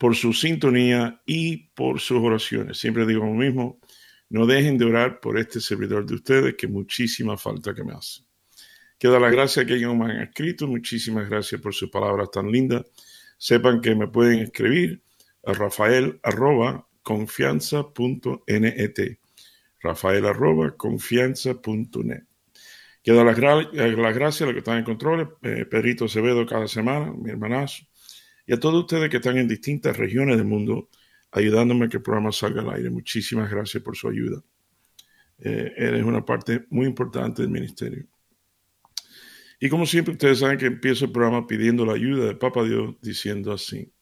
por su sintonía y por sus oraciones. Siempre digo lo mismo, no dejen de orar por este servidor de ustedes, que muchísima falta que me hace. Queda la gracia que ellos me han escrito. Muchísimas gracias por sus palabras tan lindas. Sepan que me pueden escribir a rafael arroba confianza.net. Rafael arroba confianza.net. Queda las, las gracias a los que están en control, eh, Pedrito Acevedo cada semana, mi hermanazo y a todos ustedes que están en distintas regiones del mundo ayudándome a que el programa salga al aire. Muchísimas gracias por su ayuda. Eh, eres una parte muy importante del ministerio. Y como siempre, ustedes saben que empiezo el programa pidiendo la ayuda de Papa Dios, diciendo así.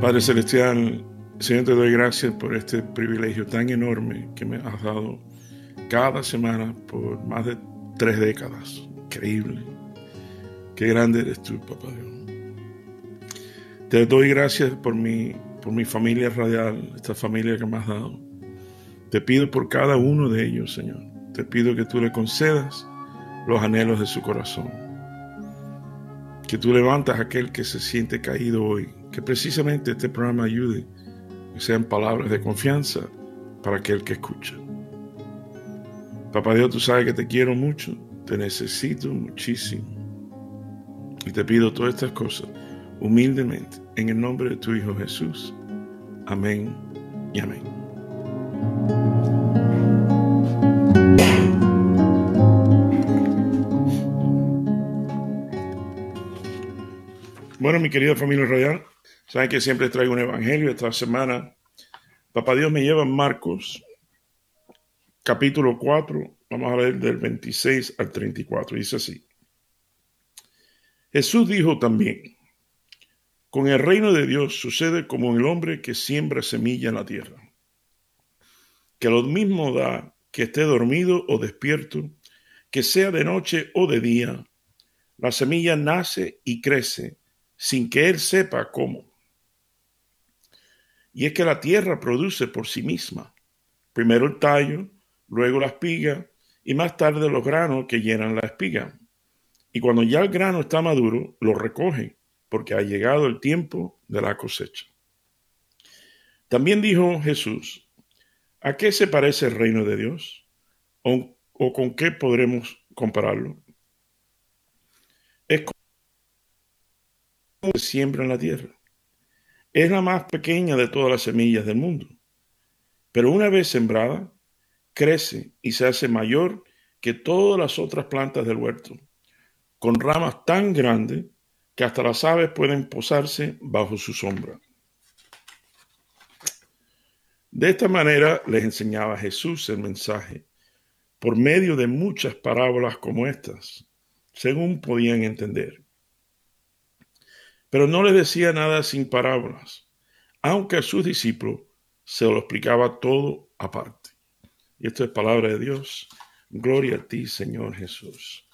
Padre Celestial, Señor, te doy gracias por este privilegio tan enorme que me has dado cada semana por más de tres décadas. Increíble. Qué grande eres tú, papá Dios. Te doy gracias por mi, por mi familia radial, esta familia que me has dado. Te pido por cada uno de ellos, Señor. Te pido que tú le concedas los anhelos de su corazón. Que tú levantas a aquel que se siente caído hoy. Que precisamente este programa ayude que sean palabras de confianza para aquel que escucha. Papá Dios, tú sabes que te quiero mucho, te necesito muchísimo. Y te pido todas estas cosas humildemente en el nombre de tu Hijo Jesús. Amén y amén. Bueno, mi querida familia royal, Saben que siempre traigo un evangelio esta semana. Papá Dios me lleva Marcos, capítulo 4. Vamos a leer del 26 al 34. Dice así. Jesús dijo también, con el reino de Dios sucede como el hombre que siembra semilla en la tierra, que lo mismo da que esté dormido o despierto, que sea de noche o de día, la semilla nace y crece sin que él sepa cómo. Y es que la tierra produce por sí misma. Primero el tallo, luego la espiga y más tarde los granos que llenan la espiga. Y cuando ya el grano está maduro, lo recogen, porque ha llegado el tiempo de la cosecha. También dijo Jesús, ¿a qué se parece el reino de Dios? ¿O, con qué podremos compararlo? Es como se siembra en la tierra. Es la más pequeña de todas las semillas del mundo, pero una vez sembrada, crece y se hace mayor que todas las otras plantas del huerto, con ramas tan grandes que hasta las aves pueden posarse bajo su sombra. De esta manera les enseñaba Jesús el mensaje, por medio de muchas parábolas como estas, según podían entender. Pero no les decía nada sin parábolas, aunque a sus discípulos se lo explicaba todo aparte. Y esto es palabra de Dios. Gloria a ti, Señor Jesús.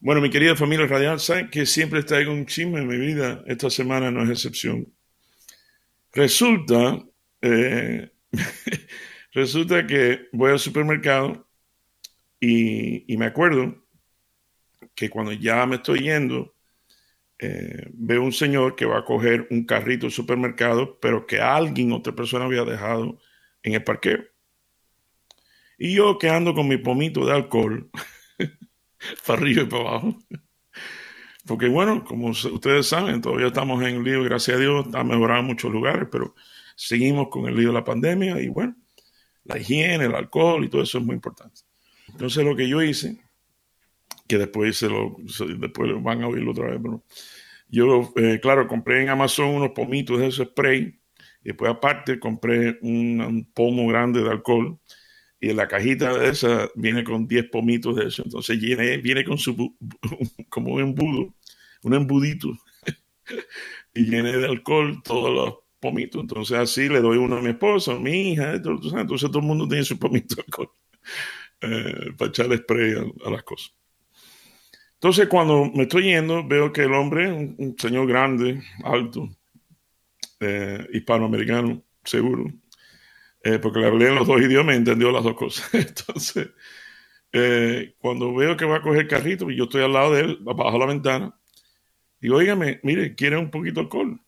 Bueno, mi querida familia radial, saben que siempre traigo un chisme en mi vida. Esta semana no es excepción. Resulta, eh, resulta que voy al supermercado y me acuerdo que cuando ya me estoy yendo, eh, veo un señor que va a coger un carrito de supermercado, pero que alguien, otra persona había dejado en el parqueo. Y yo que ando con mi pomito de alcohol, para arriba y para abajo. Porque bueno, como ustedes saben, todavía estamos en el lío, gracias a Dios, ha mejorado en muchos lugares, pero seguimos con el lío de la pandemia y bueno, la higiene, el alcohol y todo eso es muy importante. Entonces lo que yo hice que después se lo, después van a oírlo otra vez. Pero yo, eh, claro, compré en Amazon unos pomitos de ese spray Y después aparte compré un, pomo grande de alcohol y en la cajita de esa viene con 10 pomitos de eso. Entonces viene, viene con su, como un embudo, un embudito. y llené de alcohol todos los pomitos. Entonces así le doy uno a mi esposa, a mi hija, entonces todo el mundo tiene su pomito de alcohol eh, para echarle spray a, las cosas. Entonces cuando me estoy yendo veo que el hombre, un, señor grande, alto, eh, hispanoamericano, seguro, eh, porque le hablé en los dos idiomas y entendió las dos cosas. Entonces, cuando veo que va a coger el carrito, y yo estoy al lado de él, bajo la ventana, digo, oígame, mire, ¿quiere un poquito de alcohol?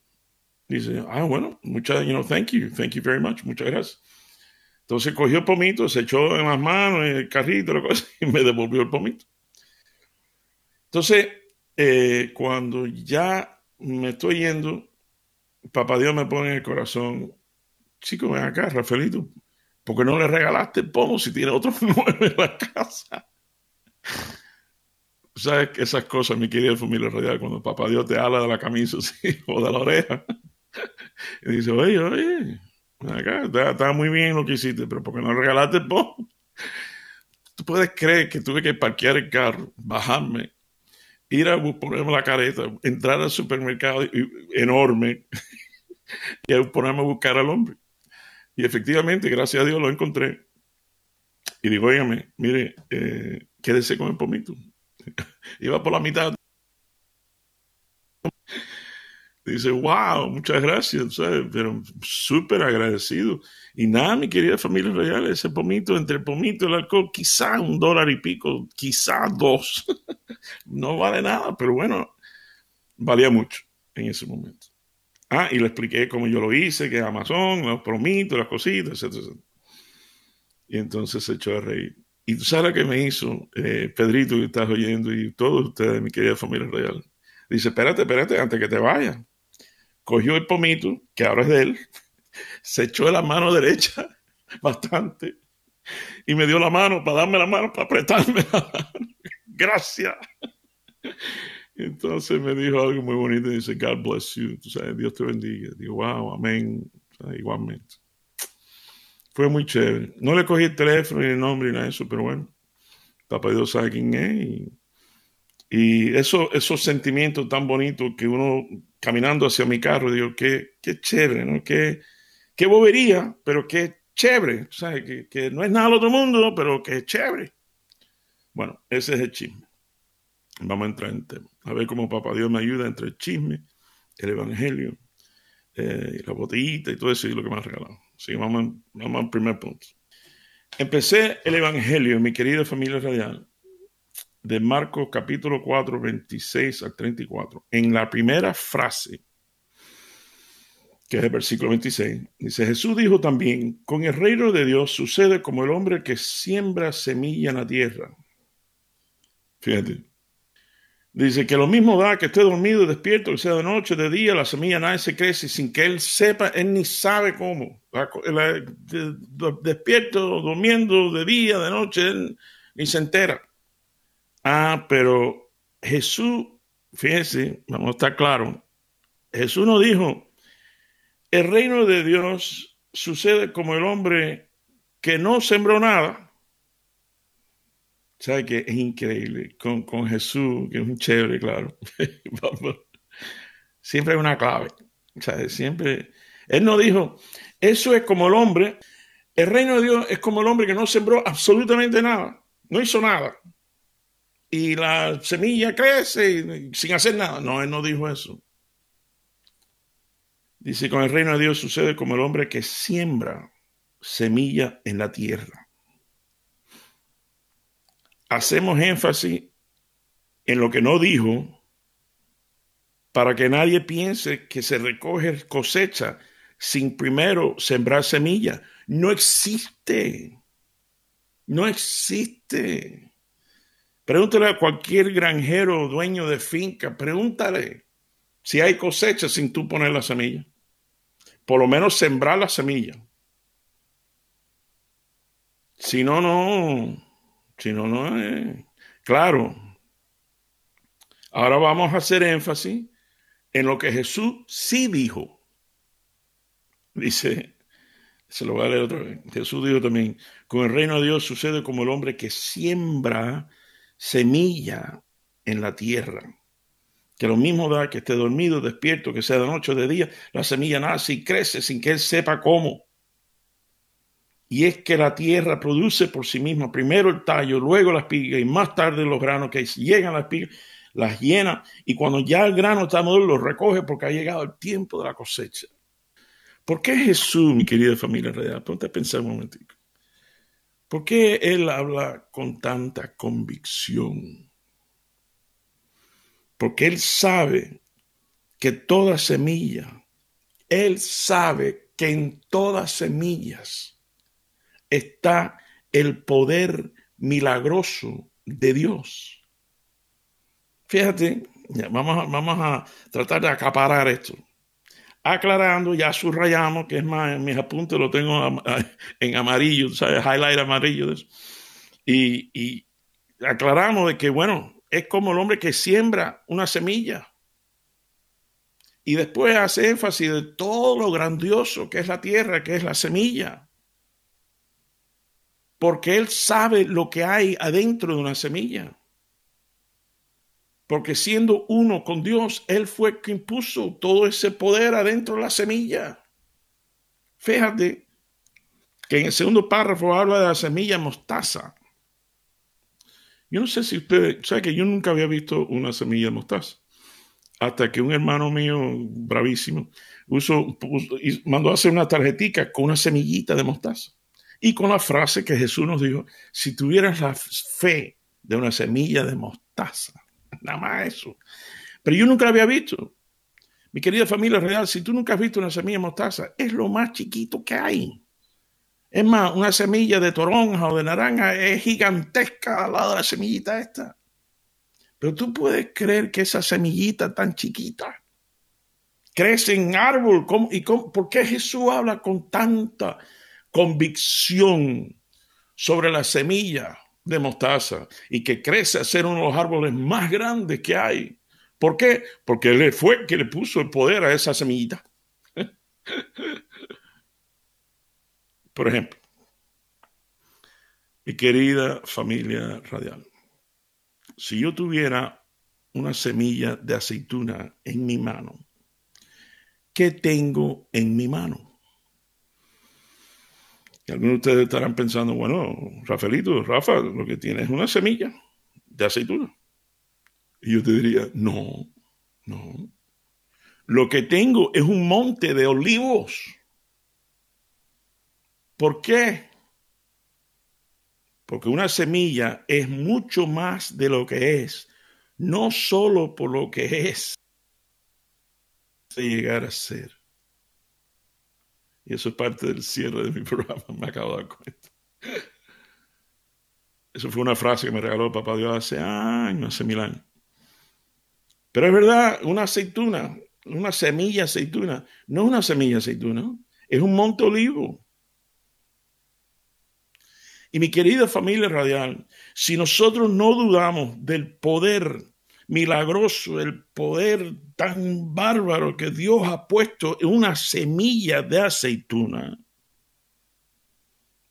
Dice, ah, bueno, muchas, you know, thank you, thank you very much, muchas gracias. Entonces cogió el pomito, se echó en las manos, el carrito, la cosa, y me devolvió el pomito. Entonces, eh, cuando ya me estoy yendo, papá Dios me pone en el corazón, chico, ven acá, Rafaelito, ¿por qué no le regalaste el pomo si tiene otros nueve en la casa? ¿Sabes esas cosas, mi querida familia radial, cuando papá Dios te habla de la camisa o de la oreja, y dice, oye, oye, acá, está, muy bien lo que hiciste, pero ¿por qué no regalaste el pomo? Tú puedes creer que tuve que parquear el carro, bajarme, ir a ponerme la careta, entrar al supermercado enorme y ponerme a buscar al hombre. Y efectivamente, gracias a Dios lo encontré. Y digo, óigame, mire, eh, quédese con el pomito. Iba por la mitad. Dice, wow, muchas gracias, pero súper agradecido. Y nada, mi querida familia real, ese pomito, entre el pomito el alcohol, quizá un dólar y pico, quizá dos. no vale nada, pero bueno, valía mucho en ese momento. Ah, y le expliqué cómo yo lo hice, que Amazon, los pomitos, las cositas, etc. Y entonces se echó a reír. Y tú sabes lo que me hizo, eh, Pedrito, que estás oyendo, y todos ustedes, mi querida familia real. Dice, espérate, espérate, antes que te vaya cogió el pomito, que ahora es de él, se echó de la mano derecha bastante y me dio la mano para darme la mano, para apretarme la mano. Gracias. Entonces me dijo algo muy bonito dice, God bless you, Dios te bendiga. Digo, wow, amén, igualmente. Fue muy chévere. No le cogí el teléfono ni el nombre ni nada de eso, pero bueno, papá Dios sabe quién es y y eso, esos sentimientos tan bonitos que uno caminando hacia mi carro, digo, qué, qué chévere, ¿no? Qué, qué bobería, pero qué chévere. ¿sabes? Que, que no es nada al otro mundo, pero que chévere. Bueno, ese es el chisme. Vamos a entrar en tema. A ver cómo Papá Dios me ayuda entre el chisme, el evangelio, eh, la botellita y todo eso y lo que me ha regalado. Así que vamos, vamos al primer punto. Empecé el evangelio, mi querida familia radial, de Marcos capítulo 4, 26 al 34, en la primera frase, que es el versículo 26, dice, Jesús dijo también, con el reino de Dios sucede como el hombre que siembra semilla en la tierra. Fíjate. Dice que lo mismo da que esté dormido, despierto, que sea de noche, de día, la semilla se crece sin que él sepa, él ni sabe cómo. despierto, durmiendo, de día, de noche, él ni se entera. Ah, pero Jesús, fíjense, vamos a estar claros, Jesús no dijo, el reino de Dios sucede como el hombre que no sembró nada. ¿Sabe que es increíble? Con, con Jesús, que es un chévere, claro. siempre hay una clave. ¿sabe? Siempre. Él no dijo, eso es como el hombre, el reino de Dios es como el hombre que no sembró absolutamente nada, no hizo nada y la semilla crece sin hacer nada. No, él no dijo eso. Dice, con el reino de Dios sucede como el hombre que siembra semilla en la tierra. Hacemos énfasis en lo que no dijo para que nadie piense que se recoge cosecha sin primero sembrar semilla. No existe. No existe. Pregúntale a cualquier granjero o dueño de finca, pregúntale si hay cosecha sin tú poner la semilla. Por lo menos sembrar la semilla. Si no, no. Si no, no. Eh. Claro. Ahora vamos a hacer énfasis en lo que Jesús sí dijo. Dice, se lo voy a leer otra vez. Jesús dijo también, con el reino de Dios sucede como el hombre que siembra semilla en la tierra. Que lo mismo da que esté dormido, despierto, que sea de noche o de día, la semilla nace y crece sin que él sepa cómo. Y es que la tierra produce por sí misma primero el tallo, luego la espiga y más tarde los granos que llegan a la las llena y cuando ya el grano está maduro lo recoge porque ha llegado el tiempo de la cosecha. ¿Por qué Jesús, mi querida familia real? Ponte a pensar un momentito. ¿Por qué Él habla con tanta convicción? Porque Él sabe que toda semilla, Él sabe que en todas semillas está el poder milagroso de Dios. Fíjate, vamos, vamos a tratar de acaparar esto aclarando, ya subrayamos, que es más, en mis apuntes lo tengo en amarillo, ¿sabes? Highlight amarillo. Y, y aclaramos de que, bueno, es como el hombre que siembra una semilla. Y después hace énfasis de todo lo grandioso que es la tierra, que es la semilla. Porque él sabe lo que hay adentro de una semilla. Porque siendo uno con Dios, Él fue quien puso todo ese poder adentro de la semilla. Fíjate que en el segundo párrafo habla de la semilla mostaza. Yo no sé si ustedes, sabe que yo nunca había visto una semilla de mostaza. Hasta que un hermano mío, bravísimo, mandó a hacer una tarjetita con una semillita de mostaza. Y con la frase que Jesús nos dijo, si tuvieras la fe de una semilla de mostaza, nada más eso. Pero yo nunca la había visto. Mi querida familia real, si tú nunca has visto una semilla de mostaza, es lo más chiquito que hay. Es más, una semilla de toronja o de naranja es gigantesca al lado de la semillita esta. Pero tú puedes creer que esa semillita tan chiquita crece en árbol. ¿Y por qué Jesús habla con tanta convicción sobre la semilla? De mostaza y que crece a ser uno de los árboles más grandes que hay. ¿Por qué? Porque él fue que le puso el poder a esa semillita. Por ejemplo, mi querida familia radial, si yo tuviera una semilla de aceituna en mi mano, ¿qué tengo en mi mano? Y algunos de ustedes estarán pensando, bueno, Rafaelito, Rafa, lo que tiene es una semilla de aceituna. Y yo te diría, no, no. Lo que tengo es un monte de olivos. ¿Por qué? Porque una semilla es mucho más de lo que es, no solo por lo que es, de llegar a ser. Y eso es parte del cierre de mi programa, me acabo de dar cuenta. Eso fue una frase que me regaló el papá Dios hace años, hace mil años. Pero es verdad, una aceituna, una semilla aceituna, no es una semilla aceituna, es un monte olivo. Y mi querida familia radial, si nosotros no dudamos del poder milagroso, el poder tan bárbaro que Dios ha puesto en una semilla de aceituna,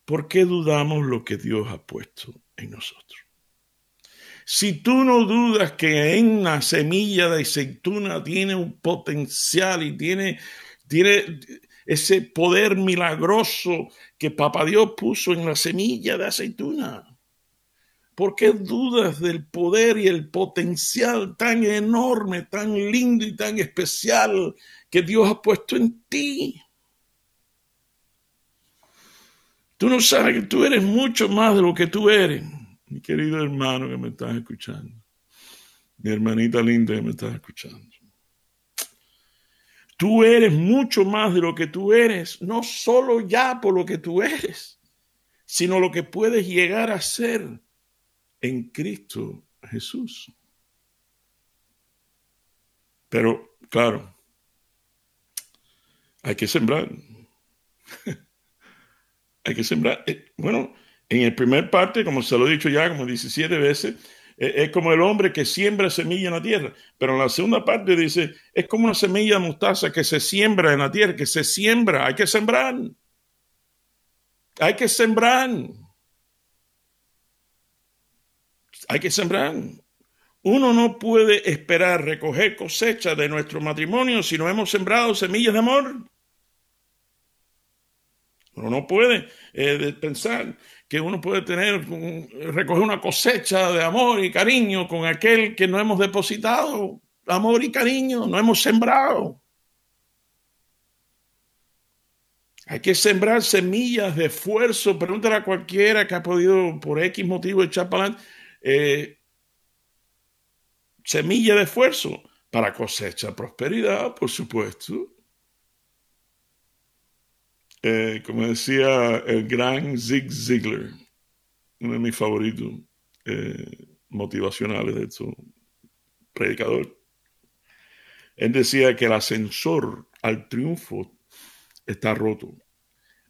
¿por qué dudamos lo que Dios ha puesto en nosotros? Si tú no dudas que en la semilla de aceituna tiene un potencial y tiene, tiene ese poder milagroso que Papá Dios puso en la semilla de aceituna, ¿Por qué dudas del poder y el potencial tan enorme, tan lindo y tan especial que Dios ha puesto en ti? Tú no sabes que tú eres mucho más de lo que tú eres, mi querido hermano que me estás escuchando, mi hermanita linda que me estás escuchando. Tú eres mucho más de lo que tú eres, no solo ya por lo que tú eres, sino lo que puedes llegar a ser en Cristo Jesús. Pero, claro, hay que sembrar. hay que sembrar. Eh, bueno, en el primer parte, como se lo he dicho ya como 17 veces, Es como el hombre que siembra semilla en la tierra. Pero en la segunda parte dice, es como una semilla de mostaza que se siembra en la tierra, que se siembra, hay que sembrar. Hay que sembrar. Hay que sembrar. Uno no puede esperar recoger cosecha de nuestro matrimonio si no hemos sembrado semillas de amor. Uno no puede eh, pensar que uno puede tener, recoger una cosecha de amor y cariño con aquel que no hemos depositado amor y cariño, no hemos sembrado. Hay que sembrar semillas de esfuerzo. Pregúntale a cualquiera que ha podido por X motivo echar para adelante. Eh, semilla de esfuerzo para cosecha prosperidad, por supuesto. Eh, como decía el gran Zig Ziglar, uno de mis favoritos eh, motivacionales de su predicador, él decía que el ascensor al triunfo está roto,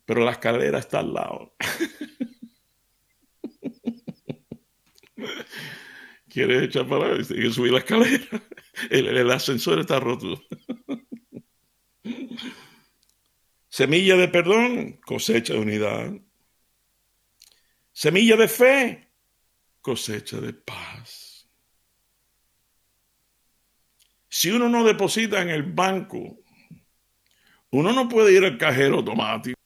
pero la escalera está al lado. ¿Quieres echar para adelante? que subir la escalera. el ascensor está roto. Semilla de perdón, cosecha de unidad. Semilla de fe, cosecha de paz. Si uno no deposita en el banco, uno no puede ir al cajero automático.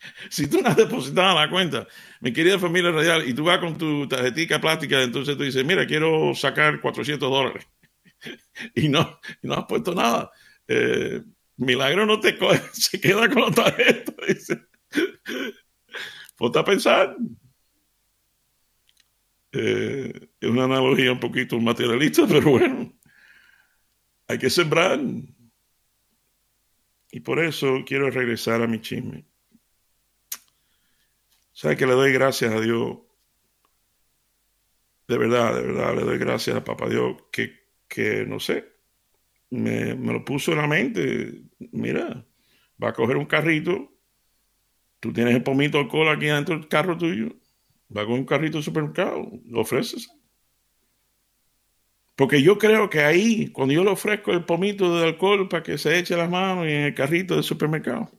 Si tú no has depositado la cuenta, mi querida familia radial, y tú vas con tu tarjetita plástica, entonces tú dices, mira, quiero sacar 400 dólares. y no, no has puesto nada. Eh, milagro no te coge, se queda con la tarjeta. Dice. Ponte a pensar. Eh, es una analogía un poquito materialista, pero bueno, hay que sembrar. Y por eso quiero regresar a mi chisme. ¿Sabe que le doy gracias a Dios? De verdad, de verdad, le doy gracias a Papá Dios que, que no sé, me, lo puso en la mente. Mira, va a coger un carrito. Tú tienes el pomito de alcohol aquí dentro del carro tuyo. Va con un carrito de supermercado. Lo ofreces. Porque yo creo que ahí, cuando yo le ofrezco el pomito de alcohol para que se eche las manos y en el carrito del supermercado,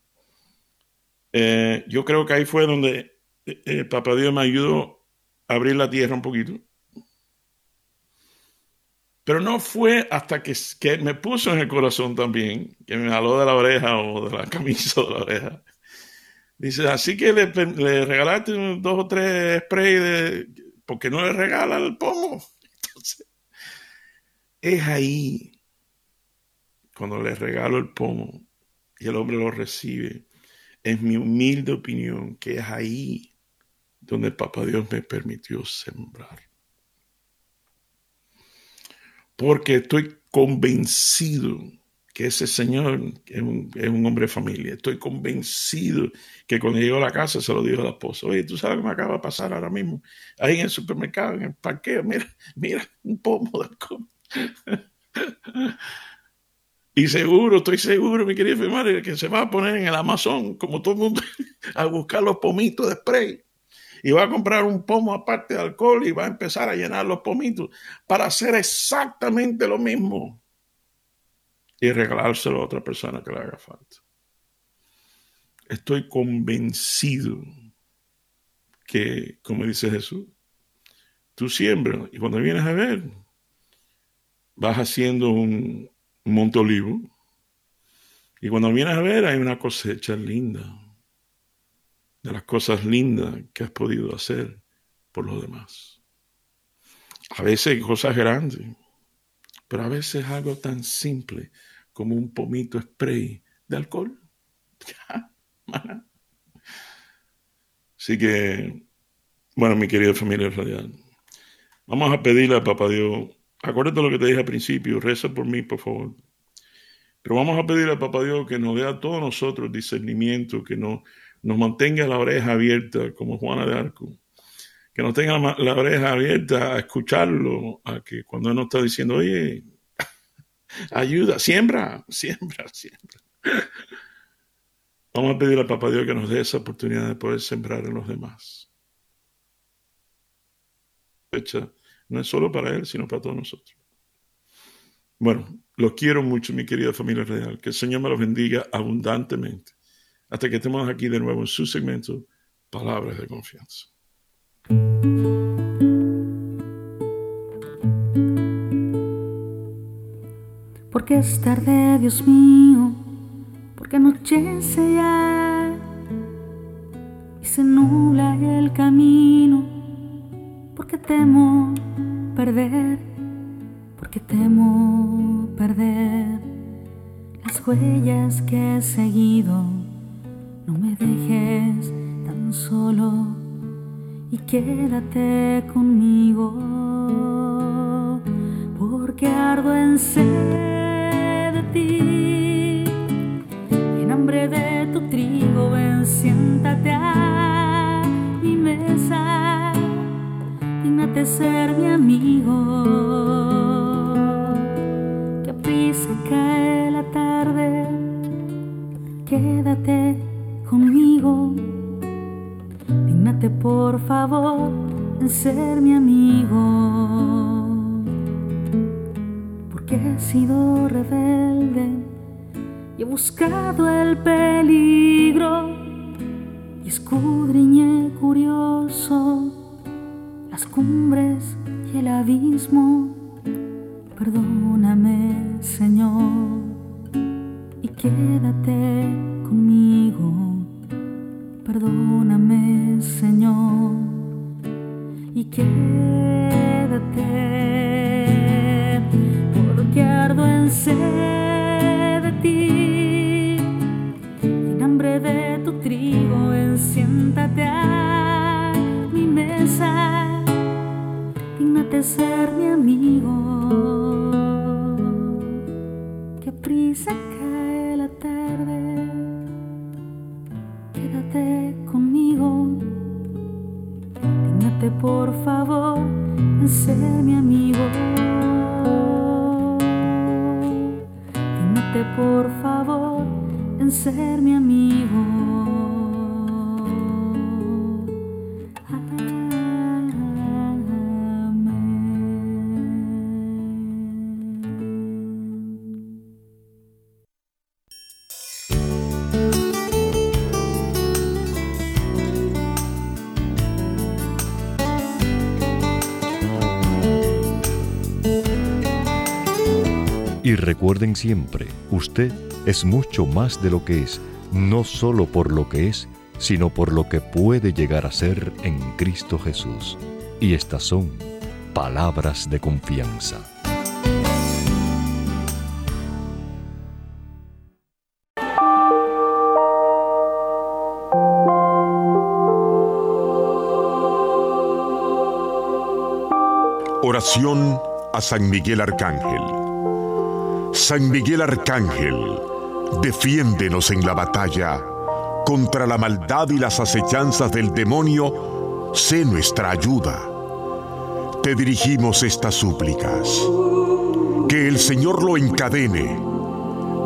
eh, yo creo que ahí fue donde eh, eh, Papá Dios me ayudó a abrir la tierra un poquito pero no fue hasta que, me puso en el corazón también, que me jaló de la oreja o de la camisa de la oreja. Dice, así que le, regalaste dos o tres sprays de... porque no le regala el pomo. Entonces, es ahí, cuando le regalo el pomo y el hombre lo recibe, es mi humilde opinión que es ahí donde Papá Dios me permitió sembrar porque estoy convencido que ese señor es un, hombre de familia. Estoy convencido que cuando llegó a la casa se lo dijo a la esposa, oye, tú sabes lo que me acaba de pasar ahora mismo, ahí en el supermercado, en el parqueo, mira, mira, un pomo de alcohol. y seguro, estoy seguro, mi querida madre, que se va a poner en el Amazon, como todo el mundo, a buscar los pomitos de spray y va a comprar un pomo aparte de alcohol y va a empezar a llenar los pomitos para hacer exactamente lo mismo y regalárselo a otra persona que le haga falta. Estoy convencido que, como dice Jesús, tú siembras y cuando vienes a ver, vas haciendo un monte olivo y cuando vienes a ver hay una cosecha linda de las cosas lindas que has podido hacer por los demás. A veces cosas grandes, pero a veces algo tan simple como un pomito spray de alcohol. Así que, bueno, mi querida familia radial, vamos a pedirle a Papá Dios, acuérdate lo que te dije al principio, reza por mí, por favor. Pero vamos a pedirle a Papá Dios que nos dé a todos nosotros discernimiento, que no nos mantenga la oreja abierta como Juana de Arco, que nos tenga la, oreja abierta a escucharlo, a que cuando él nos está diciendo, oye, ayuda, siembra, siembra, siembra. Vamos a pedir a Papá Dios que nos dé esa oportunidad de poder sembrar en los demás. no es solo para Él, sino para todos nosotros. Bueno, los quiero mucho, mi querida familia real. Que el Señor me los bendiga abundantemente. Hasta que estemos aquí de nuevo en su segmento, Palabras de Confianza. Porque es tarde, Dios mío, porque anochece ya y se nubla el camino, porque temo perder, porque temo perder las huellas que he seguido. Dejes tan solo y quédate conmigo, porque ardo en ser ti. En hambre de tu trigo, ven, siéntate a mi mesa. Dígnate ser mi amigo. Que prisa cae la tarde. Quédate Por favor en ser mi amigo he sido rebelde y he buscado el peligro y escudriñé curioso las cumbres y el abismo. Perdóname, Señor, y quédate conmigo. Perdóname, Señor, y quédate que ardo en sed de ti. En hambre de tu trigo, siéntate a mi mesa. Dígnate ser mi amigo. Que prisa cae la tarde. Quédate conmigo. Dígnate por favor en ser mi amigo. por favor en ser mi amigo. Recuerden siempre, usted es mucho más de lo que es, no solo por lo que es, sino por lo que puede llegar a ser en Cristo Jesús. Y estas son palabras de confianza. Oración a San Miguel Arcángel. San Miguel Arcángel, defiéndenos en la batalla. Contra la maldad y las acechanzas del demonio, sé nuestra ayuda. Te dirigimos estas súplicas. Que el Señor lo encadene.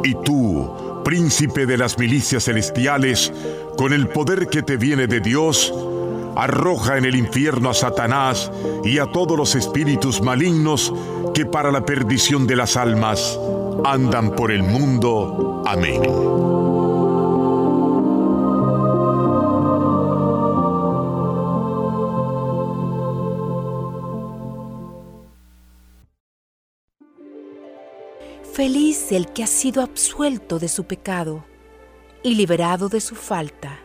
Y tú, príncipe de las milicias celestiales, con el poder que te viene de Dios, arroja en el infierno a Satanás y a todos los espíritus malignos que para la perdición de las almas andan por el mundo. Amén. Feliz el que ha sido absuelto de su pecado y liberado de su falta.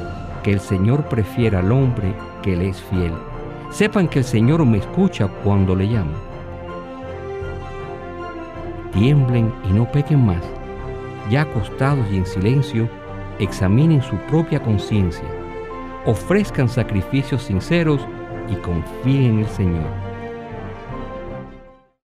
que el Señor prefiere al hombre que le es fiel. Sepan que el Señor me escucha cuando le llamo. Tiemblen y no pequen más. Ya acostados y en silencio, examinen su propia conciencia. Ofrezcan sacrificios sinceros y confíen en el Señor